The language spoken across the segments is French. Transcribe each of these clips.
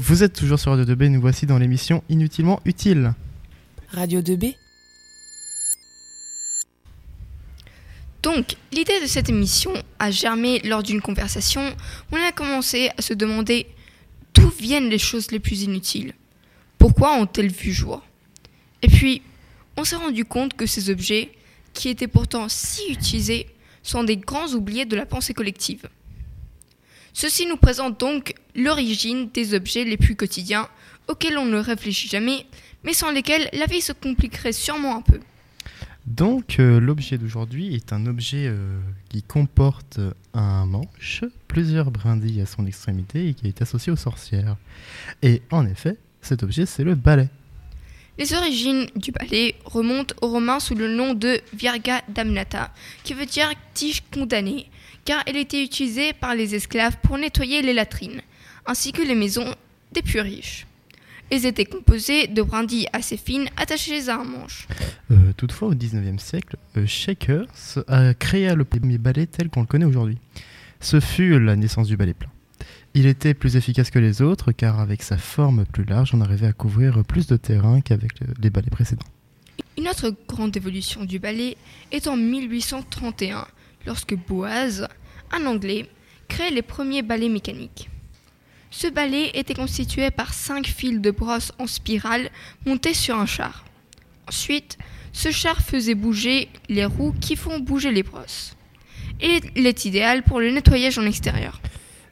vous êtes toujours sur Radio 2B, nous voici dans l'émission Inutilement Utile. Radio 2B Donc, l'idée de cette émission a germé lors d'une conversation où on a commencé à se demander d'où viennent les choses les plus inutiles. Pourquoi ont-elles vu jour Et puis, on s'est rendu compte que ces objets, qui étaient pourtant si utilisés, sont des grands oubliés de la pensée collective. Ceci nous présente donc l'origine des objets les plus quotidiens auxquels on ne réfléchit jamais, mais sans lesquels la vie se compliquerait sûrement un peu. Donc euh, l'objet d'aujourd'hui est un objet euh, qui comporte un manche, plusieurs brindilles à son extrémité et qui est associé aux sorcières. Et en effet, cet objet c'est le balai. Les origines du balai remontent aux Romains sous le nom de Virga damnata, qui veut dire tige condamnée, car elle était utilisée par les esclaves pour nettoyer les latrines, ainsi que les maisons des plus riches. Elles étaient composées de brindilles assez fines attachées à un manche. Euh, toutefois, au 19e siècle, euh, Shakers a créé le premier balai tel qu'on le connaît aujourd'hui. Ce fut la naissance du balai plein. Il était plus efficace que les autres car avec sa forme plus large, on arrivait à couvrir plus de terrain qu'avec le- les balais précédents. Une autre grande évolution du balai est en 1831, lorsque Boaz, un Anglais, crée les premiers balais mécaniques. Ce balai était constitué par cinq fils de brosse en spirale montés sur un char. Ensuite, ce char faisait bouger les roues qui font bouger les brosses. Et il est idéal pour le nettoyage en extérieur.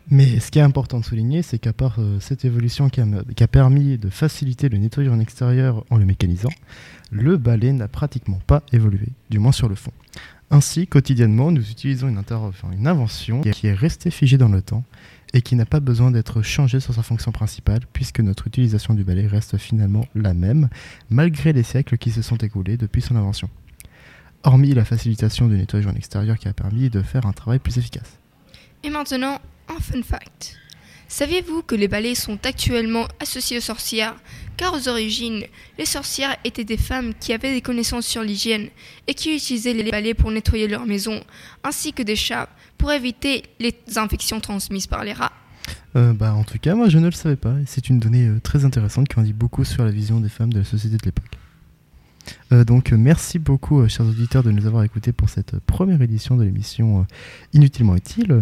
Mais ce qui est important de souligner, c'est qu'à part euh, cette évolution qui a, qui a permis de faciliter le nettoyage en extérieur en le mécanisant, le balai n'a pratiquement pas évolué, du moins sur le fond. Ainsi, quotidiennement, nous utilisons une, invention qui est restée figée dans le temps et qui n'a pas besoin d'être changée sur sa fonction principale, puisque notre utilisation du balai reste finalement la même, malgré les siècles qui se sont écoulés depuis son invention. Hormis la facilitation du nettoyage en extérieur qui a permis de faire un travail plus efficace. Et maintenant, un fun fact. Saviez-vous que les balais sont actuellement associés aux sorcières Car aux origines, les sorcières étaient des femmes qui avaient des connaissances sur l'hygiène et qui utilisaient les balais pour nettoyer leur maison, ainsi que des chats pour éviter les infections transmises par les rats. Euh, bah, en tout cas, moi je ne le savais pas. C'est une donnée euh, très intéressante qui en dit beaucoup sur la vision des femmes de la société de l'époque. Euh, donc merci beaucoup, chers auditeurs, de nous avoir écoutés pour cette première édition de l'émission Inutilement Utile.